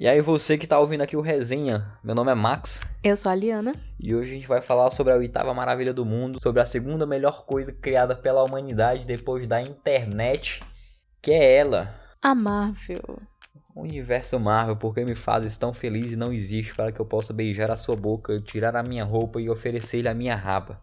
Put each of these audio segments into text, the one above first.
E aí, você que tá ouvindo aqui o Resenha, meu nome é Max. Eu sou a Liana. E hoje a gente vai falar sobre a oitava maravilha do mundo, sobre a segunda melhor coisa criada pela humanidade depois da internet, que é ela. A Marvel. O universo Marvel, porque me fazes tão feliz e não existe para que eu possa beijar a sua boca, tirar a minha roupa e oferecer-lhe a minha raba.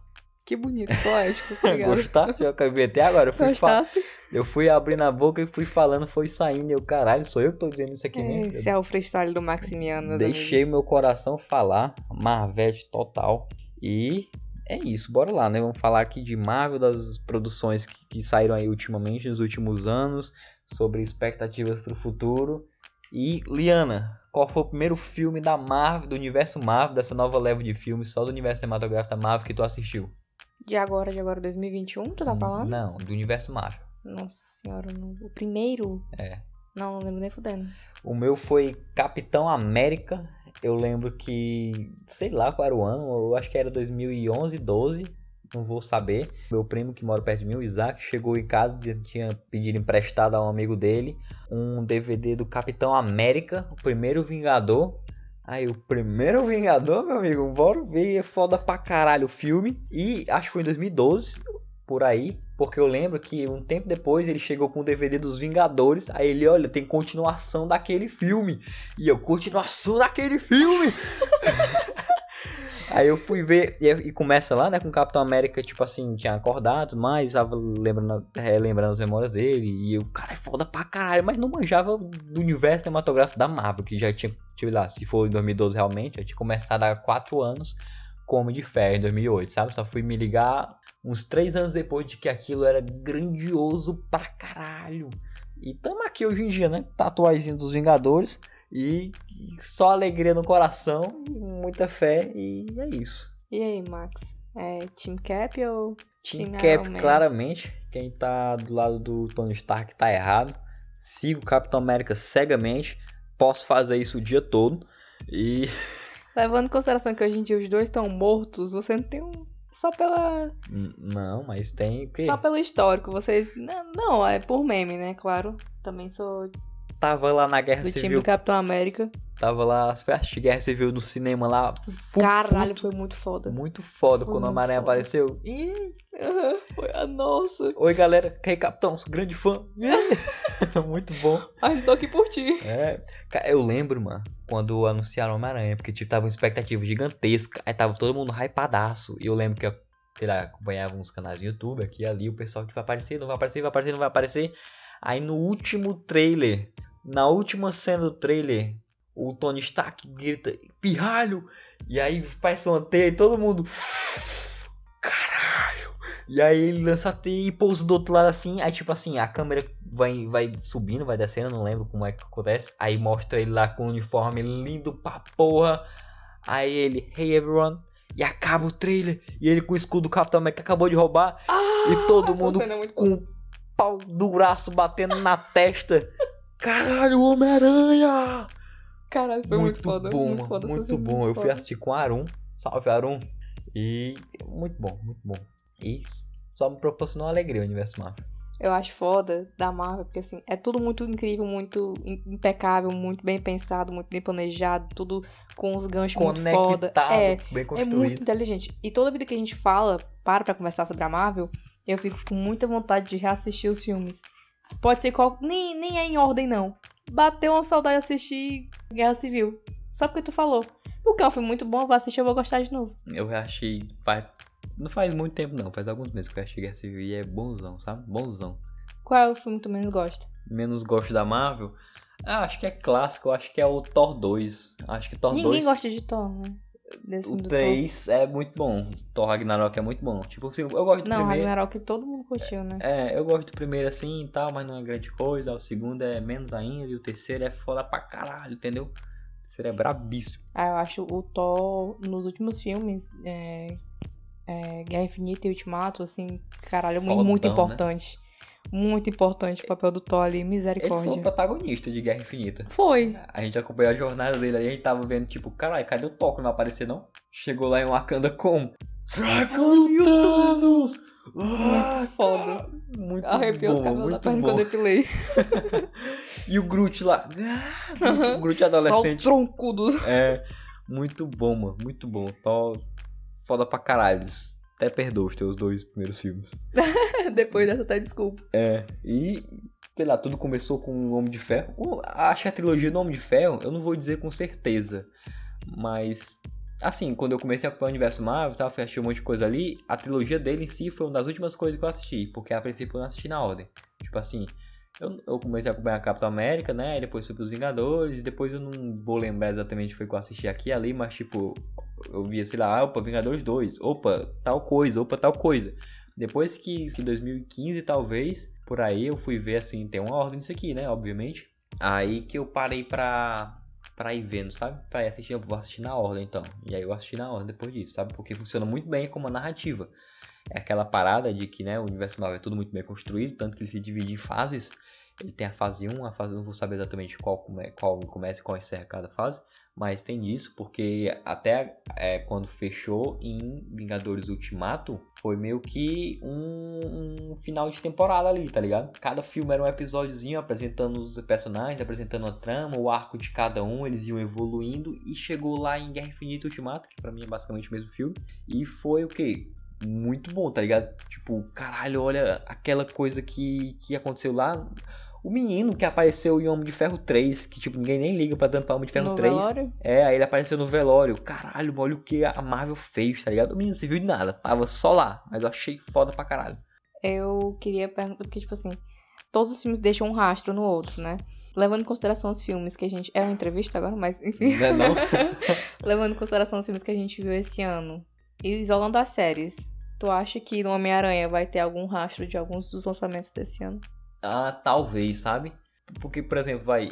Que bonito, poético. Obrigada. Gostasse? Eu acabei até agora. Eu fui, Gostasse? eu fui abrindo a boca e fui falando, foi saindo. Eu, caralho, sou eu que tô dizendo isso aqui mesmo. Esse é o freestyle do Maximiano, meus Deixei amigos. meu coração falar, Marvete total. E é isso, bora lá, né? Vamos falar aqui de Marvel, das produções que, que saíram aí ultimamente, nos últimos anos, sobre expectativas pro futuro. E, Liana, qual foi o primeiro filme da Marvel, do universo Marvel, dessa nova leva de filmes, só do universo cinematográfico da Marvel que tu assistiu? De agora, de agora, 2021, tu tá falando? Não, do universo Marvel. Nossa senhora, não- o primeiro? É. Não, não lembro nem fudendo. O meu foi Capitão América. Eu lembro que, sei lá qual era o ano, eu acho que era 2011, 12, não vou saber. Meu primo que mora perto de mim, o Isaac, chegou em casa tinha pedido emprestado a um amigo dele um DVD do Capitão América, o primeiro Vingador. Aí, o primeiro Vingador, meu amigo, bora ver, é foda pra caralho o filme. E acho que foi em 2012, por aí, porque eu lembro que um tempo depois ele chegou com o DVD dos Vingadores, aí ele, olha, tem continuação daquele filme. E eu, continuação daquele filme! aí eu fui ver, e, e começa lá, né, com o Capitão América, tipo assim, tinha acordado, mas tava lembrando, relembrando as memórias dele, e eu, cara, é foda pra caralho, mas não manjava do universo cinematográfico da Marvel, que já tinha, sei lá, se for em 2012 realmente, já tinha começado há 4 anos, como de fé em 2008, sabe? Só fui me ligar uns três anos depois de que aquilo era grandioso pra caralho. E tamo aqui hoje em dia, né? Tatuazinho dos Vingadores. E, só alegria no coração, muita fé, e é isso. E aí, Max? É Team Cap ou Team Team Cap, Man? claramente. Quem tá do lado do Tony Stark tá errado. Sigo o Capitão América cegamente. Posso fazer isso o dia todo. E Levando em consideração que hoje em dia os dois estão mortos, você não tem um. Só pela. Não, mas tem o quê? Só pelo histórico. Vocês. Não, é por meme, né? Claro. Também sou Tava lá na Guerra do time Civil. do Capitão América. Tava lá, assisti Guerra Civil no cinema lá. Caralho, muito, foi muito foda. muito foda Foi quando o Homem-Aranha apareceu. Ih, foi a nossa. oi galera, aí Capitão, grande fã. muito bom. Ai, tô aqui por ti. É, eu lembro, mano, quando anunciaram Homem-Aranha, porque tipo, tava uma expectativa gigantesca, aí tava todo mundo hypadaço. E eu lembro que eu, sei lá, acompanhava uns canais do YouTube aqui ali, o pessoal que vai aparecer, não vai aparecer, vai aparecer, não vai aparecer. Aí no último trailer, na última cena do trailer, o Tony Stark grita, pirralho! E aí parece uma teia e todo mundo. Caralho! E aí ele lança a teia e pousa do outro lado assim. Aí, tipo assim, a câmera vai, vai subindo, vai descendo, não lembro como é que acontece. Aí mostra ele lá com o uniforme lindo pra porra. Aí ele, hey everyone. E acaba o trailer. E ele com o escudo do Capitão América que acabou de roubar. e todo mundo é com o pau do braço batendo na testa. Caralho, Homem-Aranha! Caralho, foi muito, foda. bom, muito foda. muito bom. Eu fui assistir com o Arum. Salve, Arum. E muito bom, muito bom. E só me proporcionou alegria o universo Marvel. Eu acho foda da Marvel, porque assim, é tudo muito incrível, muito im- impecável, muito bem pensado, muito bem planejado, tudo com os ganchos muito foda. Conectado, É, bem é construído. muito inteligente. E toda vida que a gente fala, para pra conversar sobre a Marvel, eu fico com muita vontade de reassistir os filmes. Pode ser qual. Nem, nem é em ordem, não. Bateu uma saudade de assistir Guerra Civil. Só porque tu falou. Porque é um filme muito bom, eu vou assistir, eu vou gostar de novo. Eu achei. Faz, não faz muito tempo, não. Faz alguns meses que eu achei Guerra Civil e é bonzão, sabe? Bonzão. Qual é o filme que tu menos gosta? Menos gosto da Marvel. Ah, acho que é clássico. Acho que é o Thor 2. Acho que Thor Ninguém 2. gosta de Thor, né? O filme do Thor. 3 é muito bom. Thor Ragnarok é muito bom. Tipo, assim, eu gosto do Não, primeiro. Ragnarok todo mundo curtiu, né? É, eu gosto do primeiro assim e tal, mas não é grande coisa. O segundo é menos ainda. E o terceiro é foda pra caralho, entendeu? O terceiro é brabíssimo. Ah, eu acho o Thor, nos últimos filmes, é, é, Guerra Infinita e Ultimato, assim, caralho, Fodão, muito né? Muito importante o papel do Thor ali, Ele foi misericórdia. o protagonista de Guerra Infinita. Foi. A gente acompanhou a jornada dele ali, a gente tava vendo, tipo, caralho, cadê o Thor que não vai aparecer não? Chegou lá em Wakanda como? Dragão e Thanos! Muito foda. Muito Arrepiou os bom, cabelos da perna bom. quando eu pilei. E o Groot lá. Ah, o Groot Só o adolescente. troncudo. É, muito bom, mano. Muito bom. Tó foda pra caralho. Até perdoa os teus dois primeiros filmes. Depois dessa, até desculpa. É, e sei lá, tudo começou com o Homem de Ferro. Acho que a trilogia do Homem de Ferro, eu não vou dizer com certeza, mas assim, quando eu comecei a acompanhar o universo Marvel, e tal, fui assistir um monte de coisa ali, a trilogia dele em si foi uma das últimas coisas que eu assisti, porque a princípio eu não assisti na ordem. Tipo assim, eu, eu comecei a acompanhar a Capitão América, né? E depois fui pros Vingadores, depois eu não vou lembrar exatamente foi que eu assisti aqui e ali, mas tipo, eu via, sei lá, opa, Vingadores 2, opa, tal coisa, opa, tal coisa. Depois que, que 2015, talvez, por aí, eu fui ver assim, tem uma ordem disso aqui, né? Obviamente. Aí que eu parei pra, pra ir vendo, sabe? Pra ir assistir, eu vou assistir na ordem então. E aí eu assisti na ordem depois disso, sabe? Porque funciona muito bem como uma narrativa. É aquela parada de que, né, o universo Marvel é tudo muito bem construído, tanto que ele se divide em fases. Ele tem a fase 1, a fase não vou saber exatamente qual, come, qual começa e qual encerra cada fase, mas tem disso, porque até é, quando fechou em Vingadores Ultimato, foi meio que um, um final de temporada ali, tá ligado? Cada filme era um episódiozinho apresentando os personagens, apresentando a trama, o arco de cada um, eles iam evoluindo e chegou lá em Guerra Infinita Ultimato, que pra mim é basicamente o mesmo filme, e foi o que? Muito bom, tá ligado? Tipo, caralho, olha aquela coisa que, que aconteceu lá. O menino que apareceu em Homem de Ferro 3, que tipo, ninguém nem liga pra tanto pra Homem de Ferro no 3. velório. É, aí ele apareceu no velório. Caralho, olha o que a Marvel fez, tá ligado? O menino não serviu de nada, tava só lá, mas eu achei foda pra caralho. Eu queria perguntar, porque, tipo assim, todos os filmes deixam um rastro no outro, né? Levando em consideração os filmes que a gente. É uma entrevista agora, mas enfim. Né, não? Levando em consideração os filmes que a gente viu esse ano. E isolando as séries. Tu acha que no Homem-Aranha vai ter algum rastro de alguns dos lançamentos desse ano? Ah, talvez, sabe? Porque, por exemplo, vai.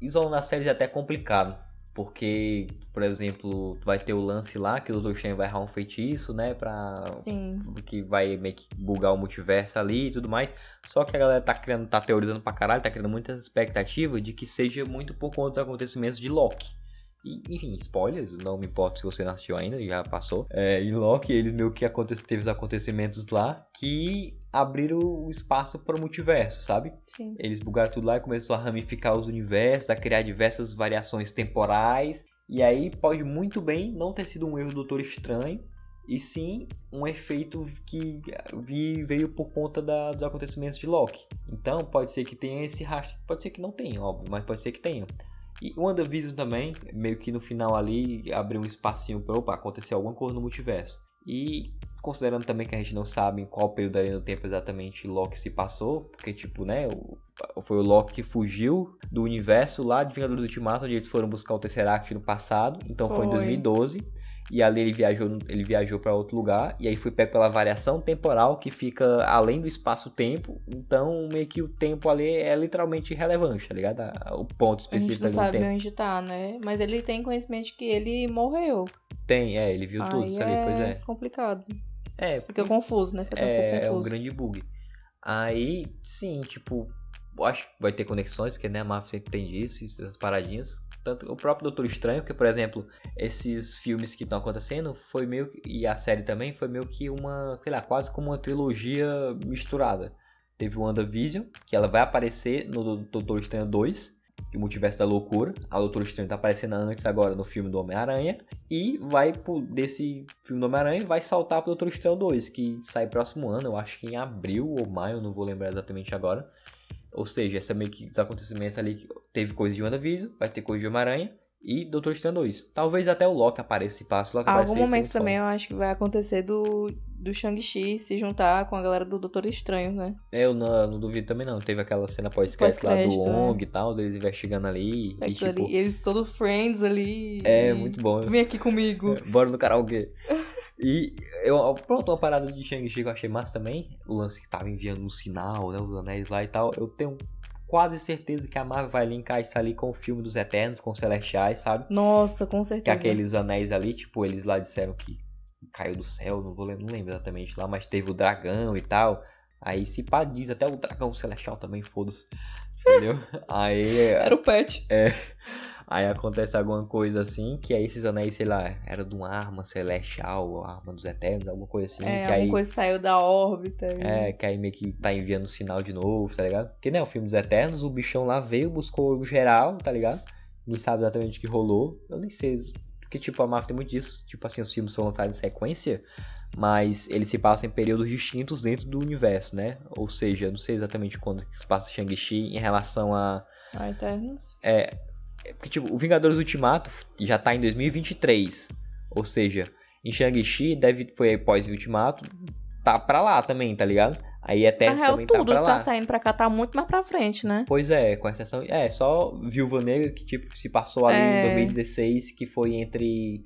Isolando as séries é até complicado. Porque, por exemplo, vai ter o lance lá que o Dr. Strange vai errar um feitiço, né? Pra. Sim. Que vai meio que bugar o multiverso ali e tudo mais. Só que a galera tá criando, tá teorizando pra caralho, tá criando muita expectativa de que seja muito por conta dos acontecimentos de Loki. E, enfim, spoilers, não me importa se você não assistiu ainda, já passou. É, em Loki, eles meio que aconte teve os acontecimentos lá que abriram o espaço para o multiverso, sabe? Sim. Eles bugaram tudo lá e começou a ramificar os universos, a criar diversas variações temporais. E aí pode muito bem não ter sido um erro do Doutor Estranho, e sim um efeito que veio por conta da- dos acontecimentos de Loki. Então pode ser que tenha esse rastro, pode ser que não tenha, óbvio, mas pode ser que tenha. E o WandaVision também, meio que no final ali, abriu um espacinho para, opa, acontecer alguma coisa no multiverso. E considerando também que a gente não sabe em qual período ali no tempo exatamente Loki se passou, porque tipo, né, o- foi o Loki que fugiu do universo lá de Vingadores Ultimato, onde eles foram buscar o Tesseract no passado, então foi, em Foi. 2012. E ali ele viajou, ele viajou para outro lugar e aí foi pego pela variação temporal que fica além do espaço-tempo. Então meio que o tempo ali é literalmente irrelevante, tá ligado? A- O ponto A específico gente não ali do sabe tempo. onde tá, né? Mas ele tem conhecimento de que ele morreu. Tem, é, ele viu tudo Aí isso ali, pois é. complicado. É, Fica confuso, né? Fica um é, é um confuso. grande bug. Aí, sim, tipo, acho que vai ter conexões, porque né, a Marvel sempre tem disso, essas paradinhas. Tanto o próprio Doutor Estranho, que por exemplo, esses filmes que estão acontecendo, foi meio que, e a série também, foi meio que uma, sei lá, quase como uma trilogia misturada. Teve o WandaVision, que ela vai aparecer no Doutor Estranho 2, que é o Multiverso da Loucura. A Doutor Estranho tá aparecendo antes agora no filme do Homem-Aranha. E vai pro, desse filme do Homem-Aranha vai saltar pro Doutor Estranho 2, que sai próximo ano, eu acho que em abril ou maio, não vou lembrar exatamente agora. Ou seja, essa meio que dos acontecimentos ali, que teve coisa de WandaVision, vai ter coisa de Homem-Aranha e Doutor Estranho 2. Talvez até o Loki apareça e passe. Loki Algum momento também eu acho que vai acontecer do, do Shang-Chi se juntar com a galera do Doutor Estranho, né? É, Eu não, não duvido também não. Teve aquela cena pós-crédito lá do é. ONG e tal, deles investigando ali. E, tipo, ali, eles todos friends ali. é e- muito bom. Vem aqui comigo. É, Bora no karaokê. E eu, pronto, uma parada de Shang-Chi que eu achei massa também. O lance que tava enviando um sinal, né? Os anéis lá e tal. Eu tenho quase certeza que a Marvel vai linkar isso ali com o filme dos Eternos, com os Celestiais, sabe? Nossa, com Que certeza. aqueles anéis ali, tipo, eles lá disseram que caiu do céu, não vou não lembro exatamente lá, mas teve o dragão e tal. Aí se pá, diz até o dragão celestial também, foda-se. Entendeu? Aí. Era o Pet. Aí acontece alguma coisa assim, que aí esses anéis, sei lá, era de uma arma celestial, ou arma dos eternos, alguma coisa assim. É, que alguma aí, coisa saiu da órbita. e- É, que aí meio que tá enviando sinal de novo, tá ligado? Porque, né, o filme dos Eternos, o bichão lá veio, buscou o geral, tá ligado? Ninguém sabe exatamente o que rolou. Eu nem sei, porque, tipo, a Marvel tem muito disso. Tipo assim, os filmes são lançados em sequência, mas eles se passam em períodos distintos dentro do universo, né? Ou seja, eu não sei exatamente quando que se passa Shang-Chi em relação a... Ah, Eternos. É, porque, tipo, o Vingadores Ultimato já tá em 2023. Ou seja, em Shang-Chi deve, foi aí pós-Ultimato, tá pra lá também, tá ligado? Aí Na real, também tá tudo pra tá lá. saindo pra cá, tá muito mais pra frente, né? Pois é, com exceção. É, só Viúva Negra que, tipo, se passou ali É. em 2016, que foi entre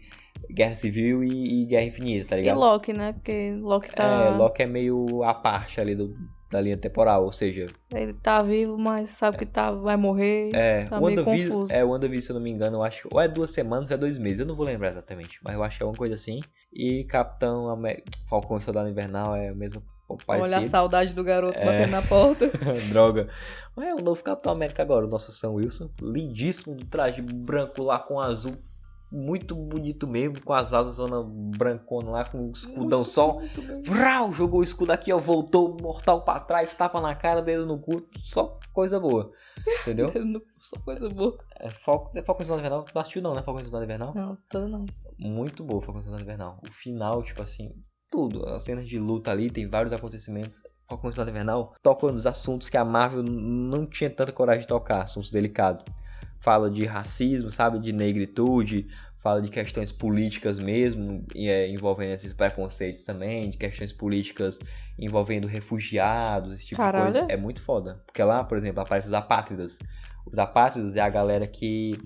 Guerra Civil e, e Guerra Infinita, tá E ligado? Loki, né? Porque Loki tá. É, Loki é meio a parte ali do, da linha temporal, ou seja, Ele tá vivo, mas sabe que tá, vai morrer. é, Tá o meio confuso. é, o WandaVision, se eu não me engano, eu acho, ou é duas semanas ou é dois meses, eu não vou lembrar exatamente, mas eu acho que é uma coisa assim. E Capitão América, Falcão e Soldado Invernal é o mesmo Olha a parecido. saudade do garoto É. batendo na porta. Droga. Mas é o novo Capitão América agora, o nosso Sam Wilson. Lindíssimo, do traje branco lá com azul. Muito bonito mesmo, com as asas zona brancona lá, com o escudão só. Muito bem. Vrau, jogou o escudo aqui, ó, voltou, mortal pra trás, tapa na cara, dedo no cu, só coisa boa. Entendeu? Só coisa boa. É Falcon, é Soldado Invernal, não assistiu não, né? E Soldado Invernal? Não, tô não. Muito boa Falcão Soldado Invernal. O final, tipo assim, tudo. As cenas de luta ali, tem vários acontecimentos. Falcão Invernal toca nos assuntos que a Marvel não tinha tanta coragem de tocar, assuntos delicados. Fala de racismo, sabe? De negritude, fala de questões políticas mesmo, e, é, envolvendo esses preconceitos também, de questões políticas envolvendo refugiados, esse tipo Caralho. de coisa. É muito foda. Porque lá, por exemplo, aparece os apátridas. Os apátridas é a galera que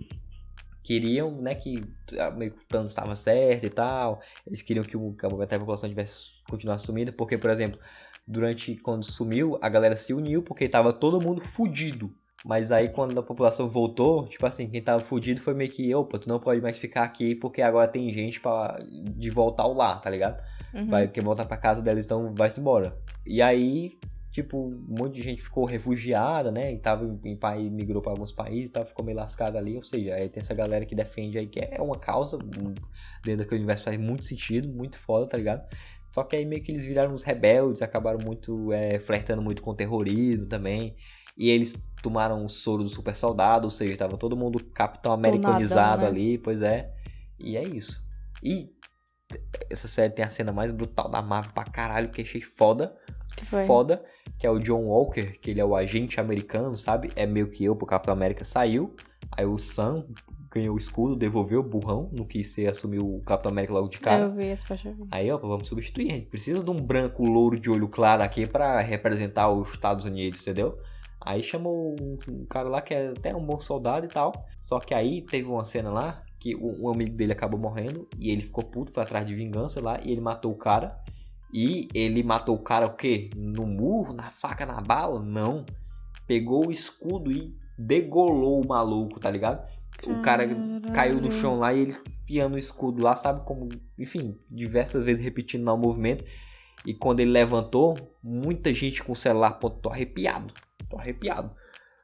queriam, né, que ah, meio que o Thanos estava certo e tal. Eles queriam que o- que a população tivesse continuar sumida, porque, por exemplo, durante quando sumiu, a galera se uniu porque tava todo mundo fudido. Mas aí quando a população voltou, tipo assim, quem tava fudido foi meio que, opa, tu não pode mais ficar aqui porque agora tem gente para de voltar ao lar, tá ligado? Uhum. Vai quer voltar pra casa deles, então vai-se embora. E aí, tipo, um monte de gente ficou refugiada, né? E tava em, em país, migrou pra alguns países e tal, ficou meio lascada ali. Ou seja, aí tem essa galera que defende aí que é uma causa, dentro daquele universo faz muito sentido, muito foda, tá ligado? Só que aí meio que eles viraram uns rebeldes, acabaram muito, é, flertando muito com terrorismo também. E eles tomaram o soro do super soldado, ou seja, tava todo mundo capitão americanizado né? ali, pois é. E é isso. E essa série tem a cena mais brutal da Marvel pra caralho, que achei foda. Que foi? Foda, que é o John Walker, que ele é o agente americano, sabe? É meio que eu, pro Capitão América saiu. Aí o Sam ganhou o escudo, devolveu o burrão, não quis ser, assumir o Capitão América logo de cara. Eu vi esse parte. Aí, ó, vamos substituir. A gente precisa de um branco louro de olho claro aqui pra representar os Estados Unidos, entendeu? Aí chamou um, cara lá que é até um bom soldado e tal. Só que aí teve uma cena lá que um, um amigo dele acabou morrendo e ele ficou puto, foi atrás de vingança lá e ele matou o cara. E ele matou o cara o quê? No murro, na faca, na bala? Não. Pegou o escudo e degolou o maluco, tá ligado? O cara caiu no chão lá e ele enfiando o escudo lá, sabe? Como, enfim, diversas vezes repetindo lá o movimento. E quando ele levantou, muita gente com o celular apontando. Tô arrepiado, tô arrepiado.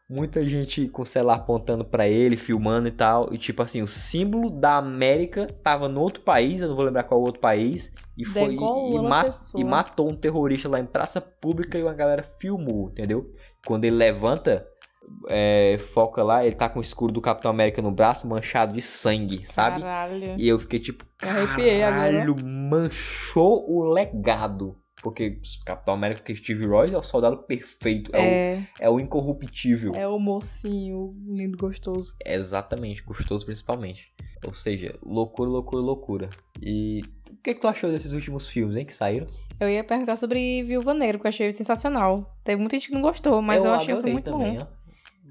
Muita gente com o celular apontando pra ele, filmando e tal. E tipo assim, o símbolo da América tava no outro país, eu não vou lembrar qual outro país. E foi e, ma- pessoa. e matou um terrorista lá em praça pública e uma galera filmou, entendeu? Quando ele levanta, é, foca lá, ele tá com o escudo do Capitão América no braço, manchado de sangue, sabe? Caralho. E eu fiquei tipo, caralho, manchou o legado. Porque Capitão América, que Steve Rogers é o soldado perfeito, é, É, o, é o incorruptível. é o mocinho lindo, gostoso. Exatamente, gostoso principalmente. Ou seja, loucura, loucura, loucura. E o que, que tu achou desses últimos filmes, hein, que saíram? Eu ia perguntar sobre Viúva Negra, que eu achei sensacional. Teve muita gente que não gostou, mas eu, achei que foi adorei muito também, bom. ó.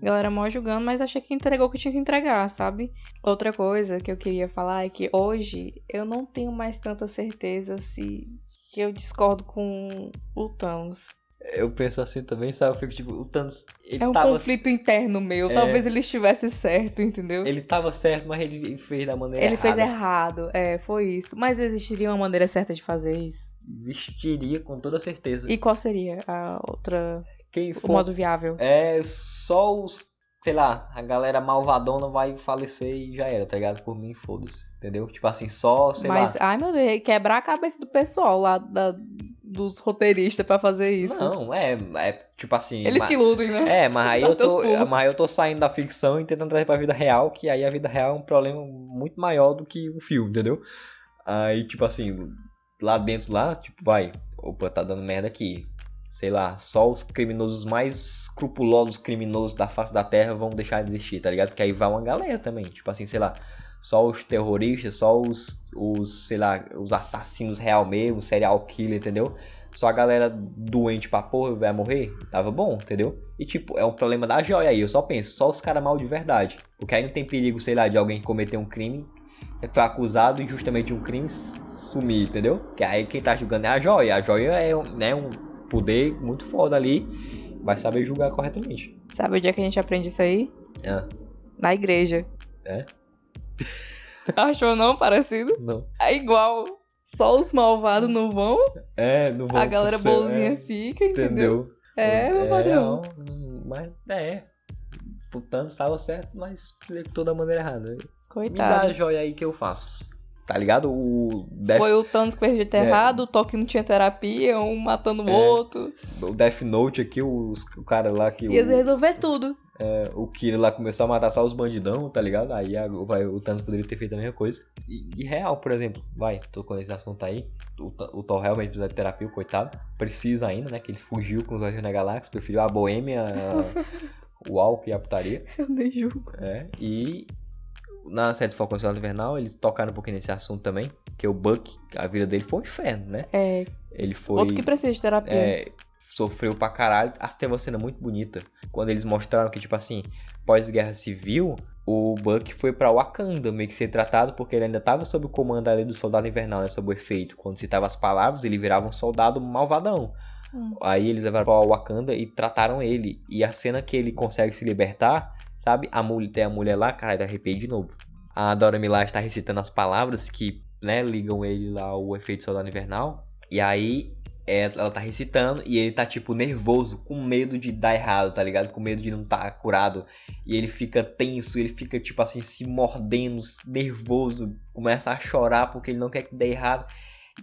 Galera mó julgando, mas achei que entregou o que tinha que entregar, sabe? Outra coisa que eu queria falar é que hoje eu não tenho mais tanta certeza se que eu discordo com o Thanos. Eu penso assim também, sabe? Eu fico tipo, o Thanos, ele É um tava... conflito interno meu. É. Talvez ele estivesse certo, entendeu? Ele tava certo, mas ele fez da maneira Ele fez errada. errado, é, foi isso. Mas existiria uma maneira certa de fazer isso? Existiria com toda certeza. E qual seria a outra, Quem o for modo viável? É só os sei lá, a galera malvadona vai falecer e já era, tá ligado? Por mim, foda-se, entendeu? Tipo assim, só, sei Mas, lá. ai meu Deus, quebrar a cabeça do pessoal lá da, dos roteiristas pra fazer isso. Não, é, é tipo assim. Eles ma- que lutem, né? É, mas aí, eu tô, mas aí eu tô saindo da ficção e tentando trazer pra vida real, que aí a vida real é um problema muito maior do que o filme, entendeu? Aí, tipo assim, lá dentro, lá, tipo, vai, opa, tá dando merda aqui. Sei lá, só os criminosos mais escrupulosos criminosos da face da terra vão deixar de existir, tá ligado? Porque aí vai uma galera também, tipo assim, sei lá, só os terroristas, só os, os sei lá, os assassinos real mesmo, serial killer, entendeu? Só a galera doente pra porra vai morrer, tava bom, entendeu? E tipo, é um problema da joia aí, eu só penso, só os caras mal de verdade. Porque aí não tem perigo, sei lá, de alguém cometer um crime, foi acusado injustamente de um crime sumir, entendeu? Que aí quem tá julgando é a joia. A joia é né, um poder muito foda ali, vai saber julgar corretamente. Sabe onde é que a gente aprende isso aí? Ah, Na igreja. É? Achou não parecido? não. É igual. Só os malvados não vão, É, não vou a galera pro céu, boazinha é, fica, entendeu? Entendeu? É, meu padrão. não, mas é. O Thanos estava certo, mas executou da maneira errada. Me dá a Coitado. joia aí que eu faço. Tá ligado? O Death, Foi o Thanos que fez de errado, o Toque não tinha terapia, um matando o É. outro. o Death Note aqui, o, o cara lá que. Ia o, resolver tudo. é, o Kira lá começou a matar só os bandidão, tá ligado? Aí a- vai, o Thanos poderia ter feito a mesma coisa. E, e real, por exemplo, vai, tô com esse assunto aí. O, o Thor realmente precisa de terapia, o coitado. Precisa ainda, né? Que ele fugiu com os Guardiões da Galáxia, preferiu a boêmia, a- o álcool e a putaria. Eu nem julgo. É, e na série de Falcão e Invernal, eles tocaram um pouquinho nesse assunto também, que o Buck, a vida dele foi um inferno, né? É, Ele foi... outro que precisa de terapia. é, sofreu pra caralho. Ah, tem uma cena muito bonita, quando eles mostraram que, tipo assim, pós-guerra civil, o Buck foi pra Wakanda meio que ser tratado, porque ele ainda tava sob o comando ali do Soldado Invernal, né, sob o efeito. Quando citava as palavras, ele virava um soldado malvadão. Hum. Aí eles levaram pra Wakanda e trataram ele. E a cena que ele consegue se libertar, sabe? A mulher, tem a mulher lá, caralho, arrepiei de novo. A Dora Milaje está recitando as palavras que, né, ligam ele lá ao efeito soldado invernal. E aí é, ela tá recitando e ele tá, tipo, nervoso, com medo de dar errado, tá ligado? Com medo de não estar curado. E ele fica tenso, ele fica, tipo assim, se mordendo, nervoso, começa a chorar porque ele não quer que dê errado.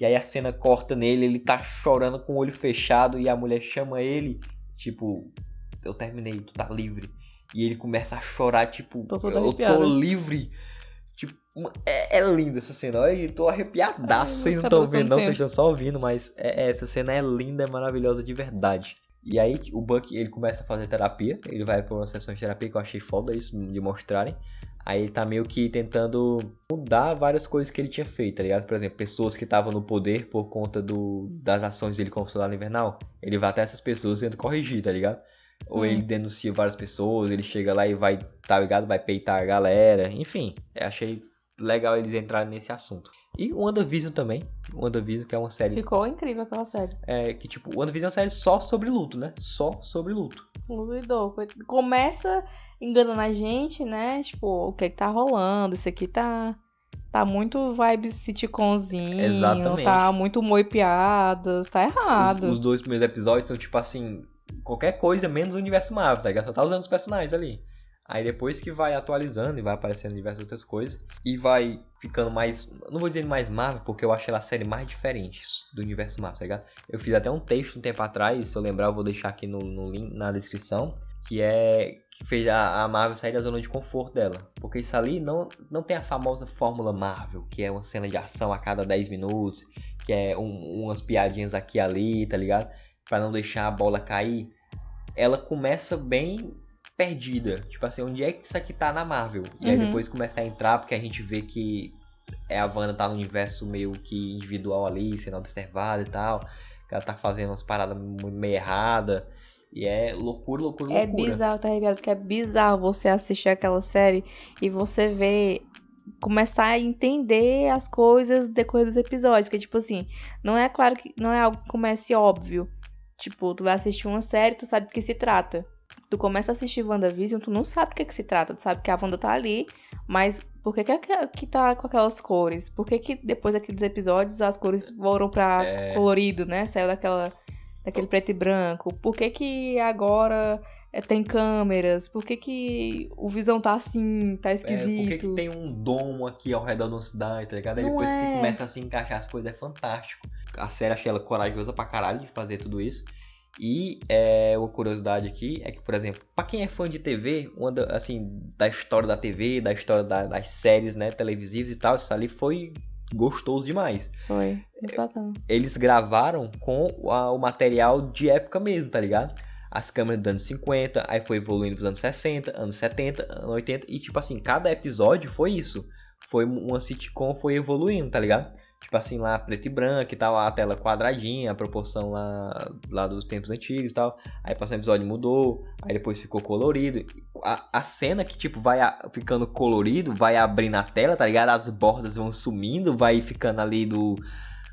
E aí a cena corta nele, ele tá chorando com o olho fechado e a mulher chama ele, tipo, eu terminei, tu tá livre. E ele começa a chorar, tipo, Tô toda eu tô livre. Tipo, é, é linda essa cena. Olha, eu tô arrepiadaço. Ai, Vocês não estão vendo, não, vocês estão só ouvindo, mas é, é, essa cena é linda, é maravilhosa de verdade. E aí o Buck, ele começa a fazer terapia, ele vai pra uma sessão de terapia que eu achei foda isso de mostrarem. Aí ele tá meio que tentando mudar várias coisas que ele tinha feito, tá ligado? Por exemplo, pessoas que estavam no poder por conta do, das ações dele como soldado invernal. Ele vai até essas pessoas e tenta corrigir, tá ligado? Ou Hum. ele denuncia várias pessoas, ele chega lá e vai, tá ligado? Vai peitar a galera. Enfim, eu achei legal eles entrarem nesse assunto. E o WandaVision também. O WandaVision, que é uma série. Ficou incrível aquela série. É, que tipo, o WandaVision é uma série só sobre luto, né? Só sobre luto. Luidou. Começa enganando a gente, né? Tipo, o que que tá rolando? Isso aqui tá. Tá muito vibe sitcomzinho. Exatamente. Tá muito humor e piadas. Tá Os, errado. os dois primeiros episódios são tipo assim, qualquer coisa menos o universo Marvel, tá ligado? Só tá usando os personagens ali. Aí depois que vai atualizando e vai aparecendo diversas outras coisas. E vai ficando mais. Não vou dizer mais Marvel, porque eu acho ela a série mais diferente do universo Marvel, tá ligado? Eu fiz até um texto um tempo atrás, se eu lembrar, eu vou deixar aqui no, no link, na descrição. Que é. Que fez a, a Marvel sair da zona de conforto dela. Porque isso ali não, não tem a famosa fórmula Marvel, que é uma cena de ação a cada 10 minutos, que é um- umas piadinhas aqui e ali, tá ligado? Pra não deixar a bola cair. Ela começa bem perdida. Tipo assim, onde é que isso aqui tá na Marvel? E aí Uhum. depois começa a entrar, porque a gente vê que é a Wanda tá no universo meio que individual ali, sendo observada e tal. Que ela tá fazendo umas paradas meio errada. E é loucura, loucura, É loucura. bizarro, tá arrepiado, porque é bizarro você assistir aquela série e você ver. Começar a entender as coisas decorrer dos episódios. Porque, tipo assim, não é claro que. Não é algo que comece óbvio. Tipo, tu vai assistir uma série, tu sabe do que se trata. Tu começa a assistir WandaVision, tu não sabe do que, que se trata. Tu sabe que a Wanda tá ali, mas por que, que, é- que tá com aquelas cores? Por que, que depois daqueles episódios as cores foram pra É. colorido, né? Saiu daquela, daquele preto e branco. Por que, que agora é, tem câmeras? Por que, que o Visão tá assim, tá É, esquisito? por que, que tem um domo aqui ao redor da cidade, tá ligado? Aí Não depois que é. começa a se encaixar as coisas é fantástico. A série achei ela corajosa pra caralho de fazer tudo isso. E é, uma curiosidade aqui é que, por exemplo, pra quem é fã de TV, uma da, assim, da história da TV, da história da- das séries, né, televisivas e tal, isso ali foi gostoso demais. Foi. Muito bacana. Eles gravaram com a- o material de época mesmo, tá ligado? As câmeras dos anos 50, aí foi evoluindo pros anos 60, anos 70, anos 80, e tipo assim, cada episódio foi isso. Foi uma sitcom, foi evoluindo, tá ligado? Tipo assim, lá preto e branco e tal, a tela quadradinha, a proporção lá, lá dos tempos antigos e tal. Aí passou um episódio mudou, aí depois ficou colorido. A, a cena que, tipo, vai a- ficando colorido, vai abrindo a tela, tá ligado? As bordas vão sumindo, vai ficando ali do,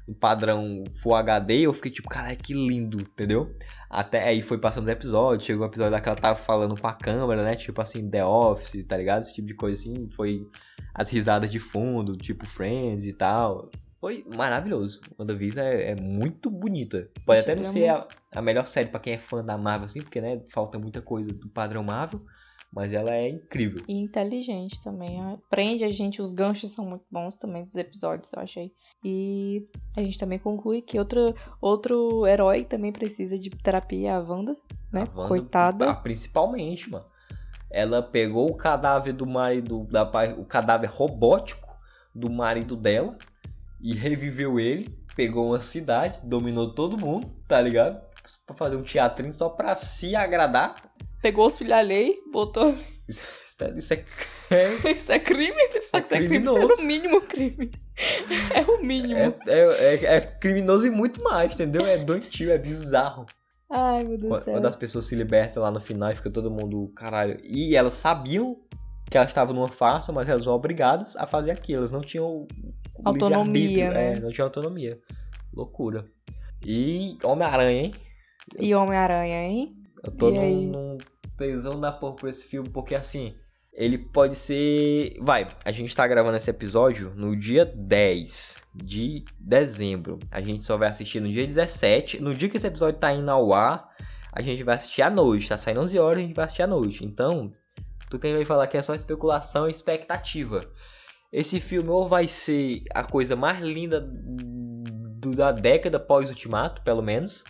do padrão Full HD. Eu fiquei tipo, caralho, que lindo, entendeu? Até aí foi passando os episódios, chegou o episódio lá que ela tava falando com a câmera, né? Tipo assim, The Office, tá ligado? Esse tipo de coisa assim. Foi as risadas de fundo, tipo Friends e tal. Foi maravilhoso. WandaVision é, é muito bonita. Pode até não ser a, Chegamos- a melhor série pra quem é fã da Marvel, assim, porque, né, falta muita coisa do padrão Marvel. Mas ela é incrível. E inteligente também. Prende a gente, os ganchos são muito bons também dos episódios, eu achei. E a gente também conclui que outro, outro herói também precisa de terapia, a Wanda, né? A Wanda, Coitada. principalmente, mano. Ela pegou o cadáver do marido, da, o cadáver robótico do marido dela e reviveu ele. Pegou uma cidade, dominou todo mundo, tá ligado? Pra fazer um teatrinho só pra se agradar. Pegou os filhos alheios, botou. Isso, isso é, isso é, Isso é crime? Você fala que isso é crime? Isso é no mínimo crime. É o mínimo. é, é, é- é criminoso e muito mais, entendeu? É doentio, é bizarro. Ai, meu Deus do céu. quando as pessoas se libertam lá no final e fica todo mundo, caralho. E elas sabiam que elas estavam numa farsa, mas elas foram obrigadas a fazer aquilo. Elas não tinham Autonomia, livre-arbítrio, né? É, não tinham autonomia. Loucura. E Homem-Aranha, hein? E Homem-Aranha, hein? Eu tô E num, num tesão da porra por esse filme, porque assim, ele pode ser. Vai, a gente tá gravando esse episódio no dia 10 de dezembro. A gente só vai assistir no dia 17. No dia que esse episódio tá indo ao ar, a gente vai assistir à noite. Tá saindo 11 horas, a gente vai assistir à noite. Então, tu tem que falar que é só especulação e expectativa. Esse filme ou vai ser a coisa mais linda do- da década pós-ultimato, pelo menos.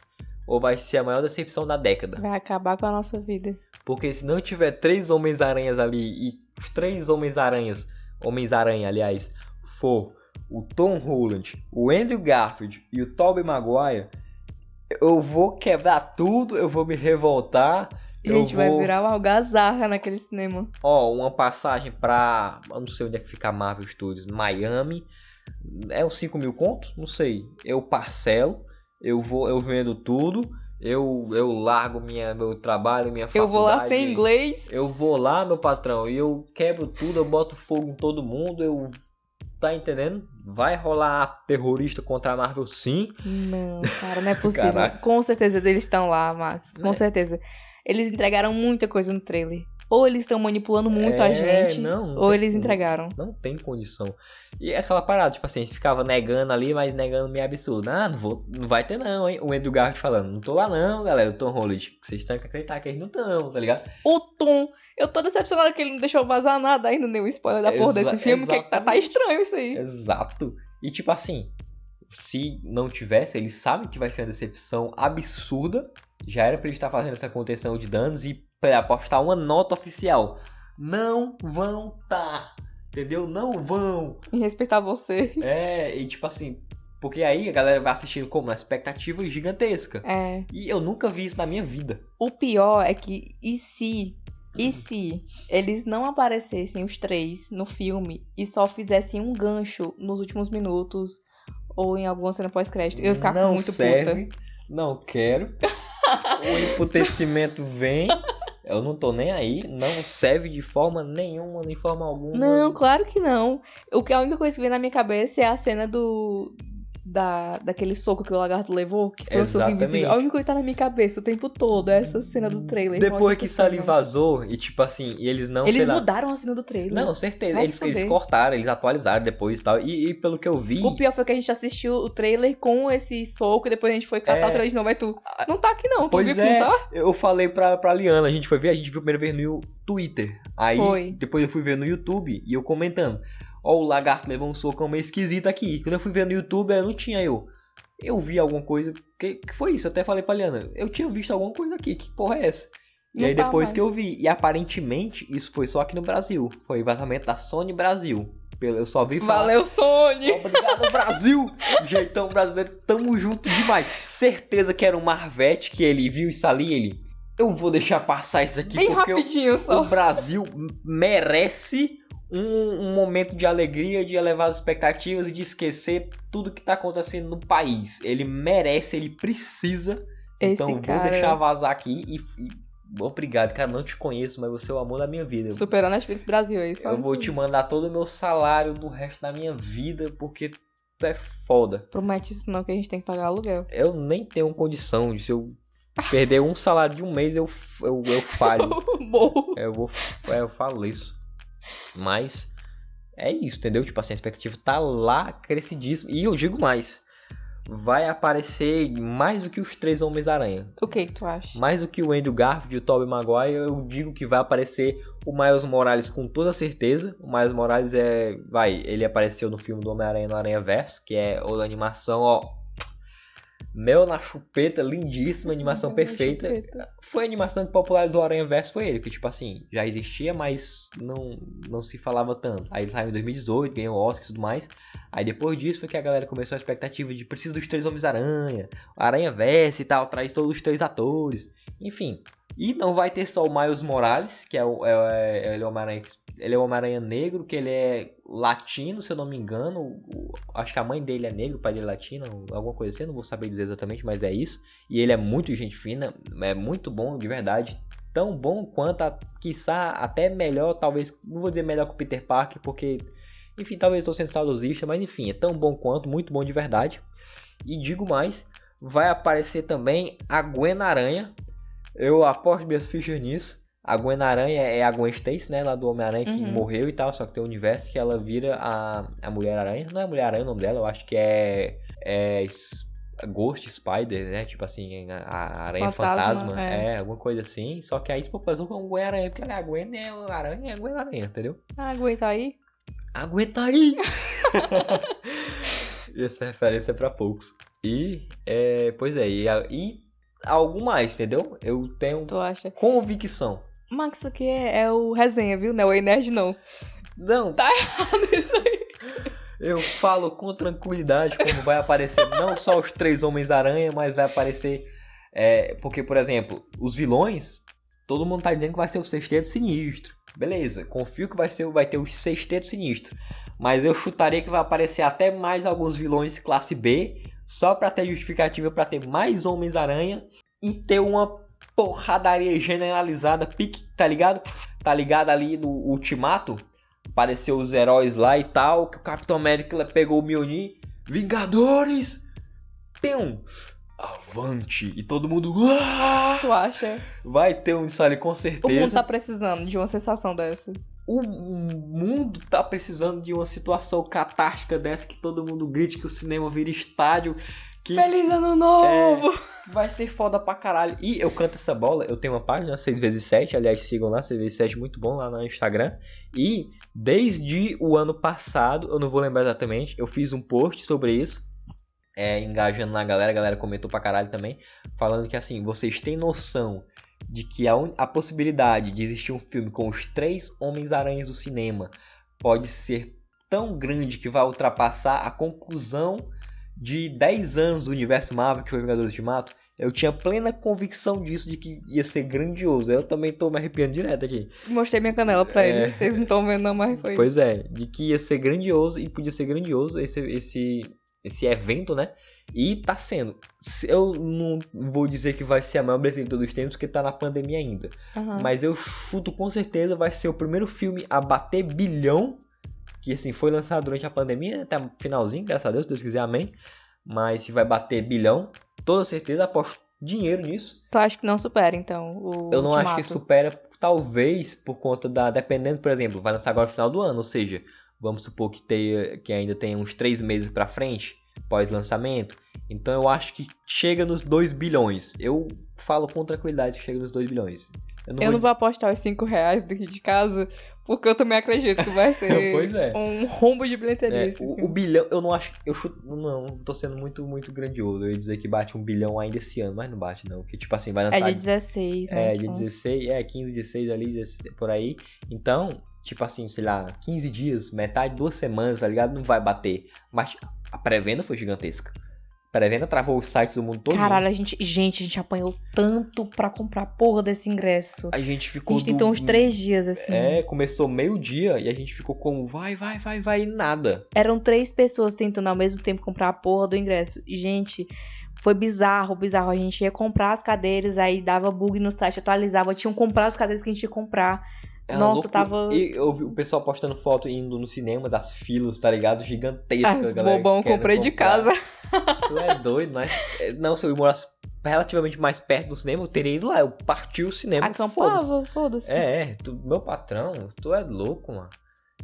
Ou vai ser a maior decepção da década. Vai acabar com a nossa vida. Porque se não tiver três Homens-Aranhas ali e os três Homens-Aranhas, Homens-Aranha, aliás, for o Tom Holland, o Andrew Garfield e o Tobey Maguire, eu vou quebrar tudo, eu vou me revoltar. eu Gente, vai vou- virar uma algazarra naquele cinema. Ó, uma passagem pra. Eu não sei onde é que fica a Marvel Studios. Miami. É uns 5 mil contos? Não sei. Eu parcelo. Eu vou, eu vendo tudo. Eu, eu largo minha, meu trabalho, minha faculdade. Eu vou lá sem inglês. Eu vou lá, meu patrão, e eu quebro tudo, eu boto fogo em todo mundo, eu. Tá entendendo? Vai rolar terrorista contra a Marvel sim. Não, cara, não é possível. Com certeza eles estão lá, Max. Com É. certeza. Eles entregaram muita coisa no trailer. Ou eles estão manipulando muito a É, gente, não, não ou eles entregaram. Não tem condição. E é aquela parada, tipo assim, a gente ficava negando ali, mas negando meio absurdo. Ah, não, vou, não vai ter não, hein? O Andrew Garfield falando, não tô lá não, galera, o Tom Holland. Vocês têm que acreditar que eles não estão, tá ligado? O Tom, eu tô decepcionada que ele não deixou vazar nada ainda, nem o spoiler da porra Exa- desse filme, que, é que tá, tá estranho isso aí. Exato. E tipo assim, se não tivesse, eles sabem que vai ser uma decepção absurda. Já era pra eles estar fazendo essa contenção de danos e apostar uma nota oficial. Não vão tá. Entendeu? Não vão. E respeitar vocês. É, e tipo assim, porque aí a galera vai assistindo como? Na expectativa gigantesca. É. E eu nunca vi isso na minha vida. O pior é que, e se, Uhum. e se eles não aparecessem os três no filme e só fizessem um gancho nos últimos minutos ou em alguma cena pós-crédito? Eu ia ficar não muito serve, puta. não quero. o emputecimento vem. Eu não tô nem aí. Não serve de forma nenhuma, nem forma alguma. Não, claro que não. O que a única coisa que vem na minha cabeça é a cena do da, daquele soco que o lagarto levou, que foi um soco Exatamente. invisível. A única coisa que tá na minha cabeça o tempo todo é essa cena do trailer. Depois que Sally vazou, e tipo assim, e eles não. Eles sei lá- mudaram a cena do trailer. Não, certeza. Eles, eles cortaram, eles atualizaram depois e tal. E, e pelo que eu vi. O pior foi que a gente assistiu o trailer com esse soco e depois a gente foi catar É. o trailer de novo. Aí tu, não tá aqui não, tu Pois viu que é, não tá? eu falei pra, pra Liana, a gente foi ver, a gente viu primeiro vez no Twitter. Aí Foi. depois eu fui ver no YouTube e eu comentando. Ó, o lagarto levou um socão meio esquisito aqui. Quando eu fui ver no YouTube, eu não tinha eu. Eu vi alguma coisa. Que, que foi isso? Eu até falei pra Liana. Eu tinha visto alguma coisa aqui. Que porra é essa? E Não aí depois que eu vi. E aparentemente isso foi só aqui no Brasil. Foi vazamento da Sony Brasil. Eu só vi falar. Valeu, Sony! Obrigado, Brasil! Jeitão brasileiro, tamo junto demais. Certeza que era um Marvete que ele viu isso ali ele. Eu vou deixar passar isso aqui Bem porque o- rapidinho o, só. Brasil merece um, um momento de alegria, de elevar as expectativas e de esquecer tudo que tá acontecendo no país. Ele merece, ele precisa. Esse então vou cara deixar vazar aqui e, e- Obrigado, cara. Não te conheço, mas você é o amor da minha vida. superou a Netflix Brasil aí. Só Eu vou isso. te mandar todo o meu salário do resto da minha vida, porque tu é foda. Promete isso não, que a gente tem que pagar aluguel. Eu nem tenho condição de se eu perder um salário de um mês, eu, eu, eu falho. Bom. eu, vou, é, eu falo isso. Mas é isso, entendeu? Tipo assim, a expectativa tá lá crescidíssima. E eu digo mais. Vai aparecer mais do que os três Homens-Aranha. O que que tu acha? Mais do que o Andrew Garfield e o Tobey Maguire, eu digo que vai aparecer o Miles Morales com toda certeza. O Miles Morales é. Vai, ele apareceu no filme do Homem-Aranha no Aranha Verso, que é o da animação, ó. Mel na chupeta, lindíssima, animação perfeita. Foi a animação que popularizou o Aranha Verso, foi ele, que tipo assim, já existia, mas não, não se falava tanto. Aí ele saiu em 2018, ganhou o Oscar e tudo mais. Aí depois disso foi que a galera começou a expectativa de precisa dos três Homens-Aranha, Aranha Verso e tal, traz todos os três atores. Enfim. E não vai ter só o Miles Morales, que é o, é, é- ele é o Homem-Aranha ele é o Homem-Aranha negro, que ele é latino, se eu não me engano. O- acho que a mãe dele é negro, o pai dele é latino, alguma coisa assim, não vou saber dizer exatamente, mas é isso. E ele é muito gente fina, é muito bom, de verdade. Tão bom quanto, a, quiçá, até melhor, talvez, não vou dizer melhor que o Peter Parker, porque, enfim, talvez eu estou sendo saudosista, mas enfim, é tão bom quanto, muito bom de verdade. E digo mais, vai aparecer também a Gwen Aranha. Eu aposto minhas fichas nisso. A Gwen Aranha é a Gwen Stacy, né? Lá do Homem-Aranha que Uhum. morreu e tal. Só que tem um universo que ela vira a, a Mulher-Aranha. Não é Mulher-Aranha o nome dela, eu acho que é. É. Ghost Spider, né? Tipo assim, a, Aranha Fantasma, Fantasma. é. É. alguma coisa assim. Só que aí se popularizou com Gwen Aranha, porque ela é a Gwen, é a Aranha, é a Gwen Aranha, entendeu? Ah, aguenta aí. Aguenta aí! Essa referência é pra poucos. E, é, pois é, e, e algo mais, entendeu? Eu tenho Tu acha? convicção. Max, isso aqui é, é o resenha, viu? Não é o Nerd, não. Não, Tá errado isso aí. eu falo com tranquilidade como vai aparecer não só os três Homens-Aranha, mas vai aparecer. é, porque, por exemplo, os vilões, todo mundo tá dizendo que vai ser o Sexteto Sinistro. Beleza, confio que vai, ser, vai ter o Sexteto Sinistro. Mas eu chutaria que vai aparecer até mais alguns vilões classe B, só pra ter justificativa pra ter mais Homens-Aranha e ter uma porradaria generalizada, pique, tá ligado? Tá ligado ali no Ultimato? Apareceu os heróis lá e tal, que o Capitão América pegou o Mjolnir. Vingadores! Pum! Avante! E todo mundo... "Uau!" Tu acha? Vai ter um disso ali com O mundo certeza. tá precisando de uma sensação dessa. O mundo tá precisando de uma situação catástica dessa que todo mundo grite que o cinema vira estádio. Que Feliz ano novo! vai ser foda pra caralho. E eu canto essa bola, eu tenho uma página 6x7, aliás, sigam lá, 6x7 muito bom lá no Instagram. E desde o ano passado, eu não vou lembrar exatamente, eu fiz um post sobre isso. É, engajando na galera, a galera comentou pra caralho também, falando que assim, vocês têm noção de que a, un- a possibilidade de existir um filme com os três Homens-Aranhas do cinema pode ser tão grande que vai ultrapassar a conclusão de 10 anos do universo Marvel, que foi Vingadores Ultimato, eu tinha plena convicção disso, de que ia ser grandioso. Eu também tô me arrepiando direto aqui. Mostrei minha canela pra É. ele. Vocês não estão vendo, não, mas foi. Pois é, de que ia ser grandioso e podia ser grandioso esse, esse, esse evento, né? E tá sendo. Se- Eu não vou dizer que vai ser a maior bilheteria de todos os tempos, porque tá na pandemia ainda. Aham. Mas eu chuto com certeza vai ser o primeiro filme a bater bilhão. Que assim, foi lançado durante a pandemia, até o finalzinho, graças a Deus, se Deus quiser, amém. Mas se vai bater bilhão, toda certeza aposto dinheiro nisso. Tu acha que não supera, então, o Eu não acho que Ultimato? supera, talvez, por conta da. Dependendo, por exemplo, vai lançar agora no final do ano, ou seja, vamos supor que, tenha, que ainda tem uns três meses pra frente, pós-lançamento. Então eu acho que chega nos 2 bilhões. Eu falo com tranquilidade que chega nos 2 bilhões. Eu não Eu vou não vou apostar os 5 reais daqui de casa, porque eu também acredito que vai ser Pois é. um rombo de bilheteria. É, o, o bilhão, eu não acho. Eu chuto. Não, tô sendo muito, muito grandioso. Eu ia dizer que bate um bilhão ainda esse ano, mas não bate, não. Porque, tipo assim, vai lançar. É dia 16, né? É, dia lança. 16, é, 15, 16 ali, 16, por aí. Então, tipo assim, sei lá, 15 dias, metade, duas semanas, tá ligado? Não vai bater. Mas a pré-venda foi gigantesca. A pré-venda travou os sites do mundo todo. Caralho, a gente, gente, a gente apanhou tanto pra comprar a porra desse ingresso. A gente A ficou. gente tentou do- uns três dias, assim. É, começou meio-dia e a gente ficou como vai, vai, vai, vai, e nada. Eram três pessoas tentando ao mesmo tempo comprar a porra do ingresso. E, gente, foi bizarro, bizarro. A gente ia comprar as cadeiras, aí dava bug no site, atualizava. Tinham que comprar as cadeiras que a gente ia comprar. Era Nossa, louco. tava- E eu vi o pessoal postando foto indo no cinema, das filas, tá ligado? Gigantescas. As galera bobão, comprei de comprar. casa. Tu é doido, mas. Não, se eu morasse relativamente mais perto do cinema, eu teria ido lá. Eu parti o cinema. Acampava, foda-se. É, é, tu- meu patrão, tu é louco, mano.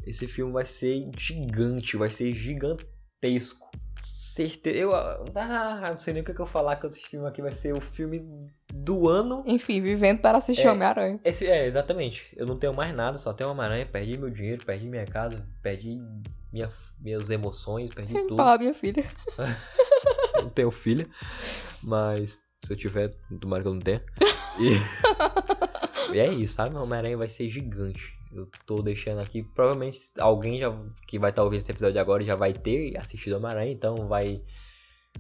Esse filme vai ser gigante, vai ser gigantesco. Certeza. Eu ah, não sei nem o que, eu falar que esse filme aqui vai ser o filme do ano. Enfim, vivendo para assistir É. Homem-Aranha. É, exatamente. Eu não tenho mais nada, só tenho uma aranha. Perdi meu dinheiro, perdi minha casa, perdi minha, minhas emoções, perdi Vem tudo. falar, minha filha. não tenho filha, mas se eu tiver, tomara que eu não tenha. E, e é isso, sabe? Homem-Aranha vai ser gigante. Eu tô deixando aqui, provavelmente alguém já que vai estar ouvindo esse episódio agora já vai ter assistido Homem-Aranha, então vai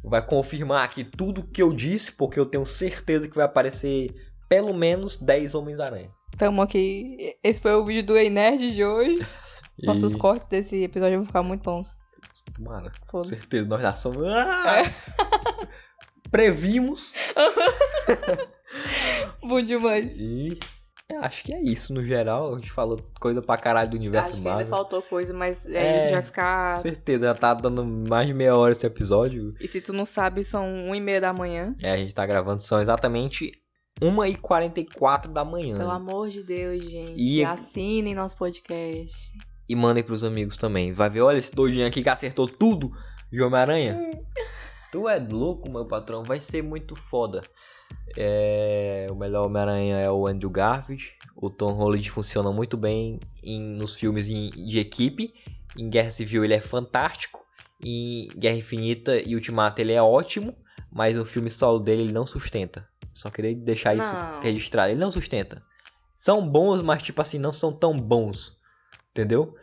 vai confirmar aqui tudo que eu disse, porque eu tenho certeza que vai aparecer pelo menos 10 Homens-Aranha. Tamo aqui. Esse foi o vídeo do Ei Nerd de hoje. E- Nossos cortes desse episódio vão ficar muito bons. Tomara, com certeza, nós já somos. Ah! Previmos. Bom demais. E é, acho que é isso, no geral. A gente falou coisa pra caralho do universo Acho que ainda Marvel. faltou coisa, mas aí É. a gente vai ficar. Certeza, já tá dando mais de meia hora esse episódio. E se tu não sabe, são 1 e meia da manhã. É, a gente tá gravando, são exatamente 1h44 da manhã. Pelo amor de Deus, gente. E- Assinem nosso podcast. E mandem pros amigos também. Vai ver, olha esse doidinho aqui que acertou tudo de Homem-Aranha. tu é louco, meu patrão. Vai ser muito foda. É, o melhor Homem-Aranha é o Andrew Garfield. O Tom Holland funciona muito bem em- nos filmes em- de equipe. Em Guerra Civil ele é fantástico. Em Guerra Infinita e Ultimato ele é ótimo. Mas no filme solo dele ele não sustenta. Só queria deixar isso Não. registrado. Ele não sustenta. São bons, mas tipo assim, não são tão bons. Entendeu?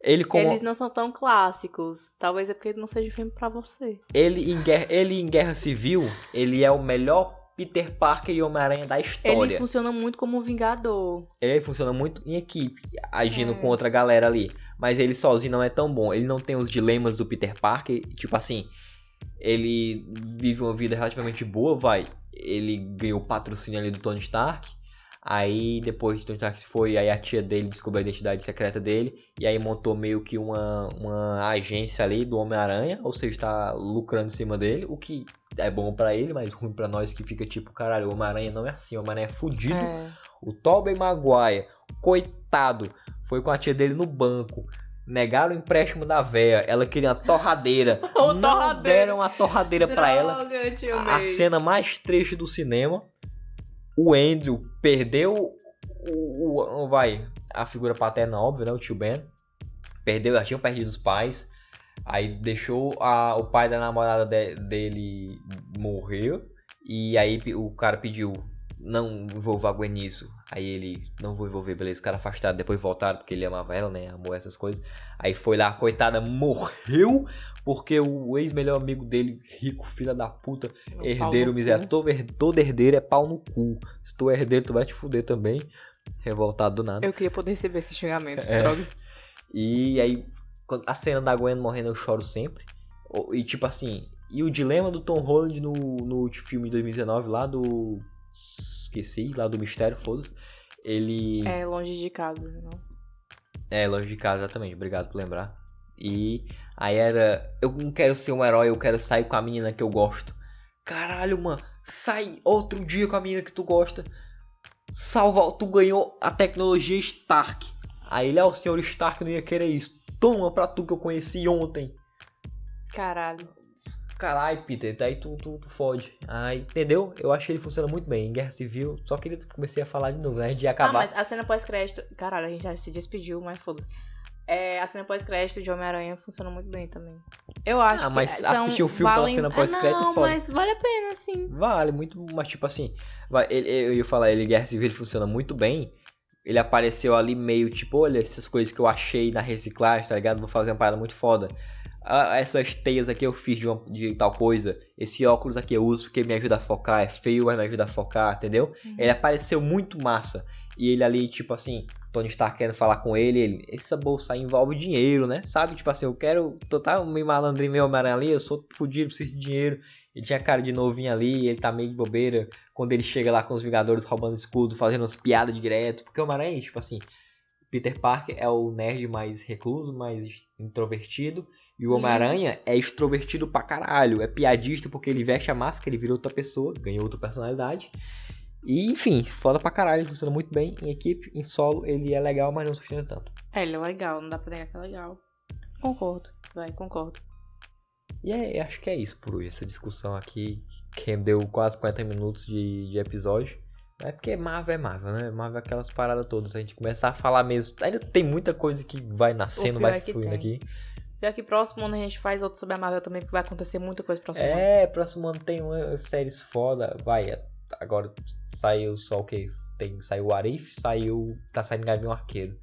Ele como Eles não são tão clássicos. Talvez é porque não seja filme pra você. ele em guerra, ele em Guerra Civil, ele é o melhor Peter Parker e Homem-Aranha da história. Ele funciona muito como um vingador. Ele funciona muito em equipe, agindo É. com outra galera ali. Mas ele sozinho não é tão bom. Ele não tem os dilemas do Peter Parker. Tipo assim, ele vive uma vida relativamente boa, vai. Ele ganhou patrocínio ali do Tony Stark. Aí depois de Tony Stark se foi, aí a tia dele descobriu a identidade secreta dele. E aí montou meio que uma, uma agência ali do Homem-Aranha. Ou seja, tá lucrando em cima dele. O que é bom pra ele, mas ruim pra nós que fica tipo, caralho, o Homem-Aranha não é assim. O Homem-Aranha é fudido. É. O Tobey Maguire, coitado, foi com a tia dele no banco. Negaram o empréstimo da véia. Ela queria uma torradeira. O não torradeira. deram a torradeira pra ela. A, a cena mais triste do cinema. O Andrew perdeu o, o- o- vai, a figura paterna, óbvio, né? O tio Ben. Perdeu, já tinham perdido os pais. Aí deixou a, o pai da namorada de- dele morrer. E aí o cara pediu, não envolva a Gwen nisso. Aí ele, não vou envolver, beleza. O cara afastado, depois voltaram porque ele amava ela, né? Amou essas coisas. Aí foi lá, a coitada morreu. Porque o ex-melhor amigo dele, rico, filha da puta, pau herdeiro miserável. Todo, todo herdeiro é pau no cu. Se tu é herdeiro, tu vai te fuder também. Revoltado do nada. Eu queria poder receber esses xingamentos, É. droga. E aí, a cena da Gwen morrendo, eu choro sempre. E tipo assim, e o dilema do Tom Holland no, no último filme de 2019, lá do. Esqueci, lá do Mistério, foda-se. Ele. É longe de casa, não. É, longe de casa, exatamente. Obrigado por lembrar. E aí era, eu não quero ser um herói, eu quero sair com a menina que eu gosto. Caralho, mano, sai outro dia com a menina que tu gosta. Salva, tu ganhou a tecnologia Stark. Aí ele, ah, o senhor Stark não ia querer isso. Toma pra tu que eu conheci ontem. Caralho. Caralho, Peter, daí tu, tu, tu fode. Aí, entendeu? Eu acho que ele funciona muito bem em Guerra Civil. Só queria que comecei a falar de novo, né? A gente ia Ah, acabar. mas a cena pós-crédito. Caralho, a gente já se despediu, mas foda-se. É, a cena pós-crédito de Homem-Aranha funciona muito bem também. Eu acho Ah, que mas assistir o filme pela valem... cena pós-crédito é ah, não, foda. mas vale a pena, sim. Vale muito, mas tipo assim, vai, ele, eu ia falar, ele Guerra Civil ele funciona muito bem. Ele apareceu ali meio tipo, olha essas coisas que eu achei na reciclagem, tá ligado? Vou fazer uma parada muito foda. Ah, essas teias aqui eu fiz de, uma- de tal coisa. Esse óculos aqui eu uso porque me ajuda a focar. É feio, mas me ajuda a focar, entendeu? Ele apareceu muito massa. E ele ali, tipo assim, Tony Stark querendo falar com ele, ele, essa bolsa aí envolve dinheiro, né? Sabe? Tipo assim, eu quero. Tu tá meio malandrinho meio Homem-Aranha ali, eu sou fudido, preciso de dinheiro. Ele tinha cara de novinho ali, ele tá meio de bobeira. Quando ele chega lá com os Vingadores roubando escudo, fazendo umas piadas direto. Porque o Homem-Aranha, tipo assim, Peter Parker é o nerd mais recluso, mais introvertido. E o. Homem-Aranha é extrovertido pra caralho. É piadista porque ele veste a máscara, ele vira outra pessoa, ganhou outra personalidade. E, enfim, foda pra caralho, ele funciona muito bem em equipe, em solo ele é legal, mas não sustenta tanto. É, ele é legal, não dá pra negar que é legal. Concordo, vai, concordo. E é, acho que é isso por hoje, essa discussão aqui, que rendeu quase 40 minutos de, de episódio. É porque Marvel é Marvel, né? Marvel é aquelas paradas todas. A gente começar a falar mesmo. Ainda tem muita coisa que vai nascendo, vai é fluindo aqui. Pior que próximo ano a gente faz outro sobre a Marvel também, porque vai acontecer muita coisa próximo ano. É, próximo ano tem umas séries foda. Vai, agora saiu só o que? Tem, saiu o Arif, saiu. Tá saindo Gavião Arqueiro.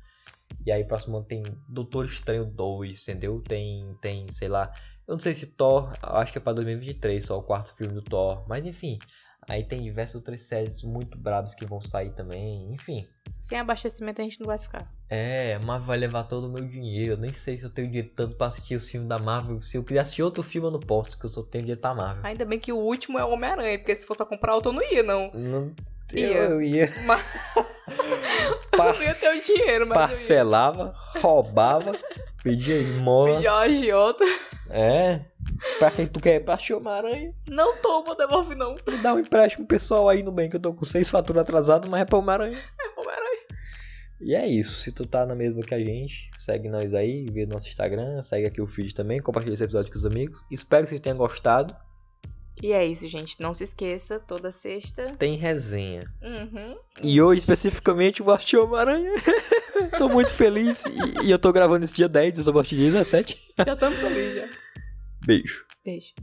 E aí, próximo ano tem Doutor Estranho 2, entendeu? Tem, tem, sei lá. Eu não sei se Thor, acho que é pra 2023 só o quarto filme do Thor. Mas enfim. Aí tem diversas outras séries muito brabas que vão sair também. Enfim. Sem abastecimento a gente não vai ficar. É, Marvel vai levar todo o meu dinheiro. Eu nem sei se eu tenho dinheiro tanto pra assistir os filmes da Marvel. Se eu quiser assistir outro filme, eu não posso, porque eu só tenho dinheiro pra Marvel. Ainda bem que o último é o Homem-Aranha, porque se for pra comprar outro eu não ia, não. Não, Ia. eu ia. Mas... eu não ia ter o dinheiro, mas Parcelava, roubava, pedia esmola. eu ia. Pedir uma agiota. É. Pra quem tu quer? Pra Homem-Aranha. Não toma, devolve não. Me dá um empréstimo pessoal aí no bem, que eu tô com seis faturas atrasadas, mas é pra Homem-Aranha. É E é isso. Se tu tá na mesma que a gente, segue nós aí, vê nosso Instagram, segue aqui o feed também, compartilha esse episódio com os amigos. Espero que vocês tenham gostado. E é isso, gente. Não se esqueça, toda sexta. Tem resenha. Uhum. E hoje, especificamente, assistir Homem-Aranha. tô muito feliz. E, e eu tô gravando esse dia 10, eu só vou dia 17. Já estamos ali já. Beijo. Beijo.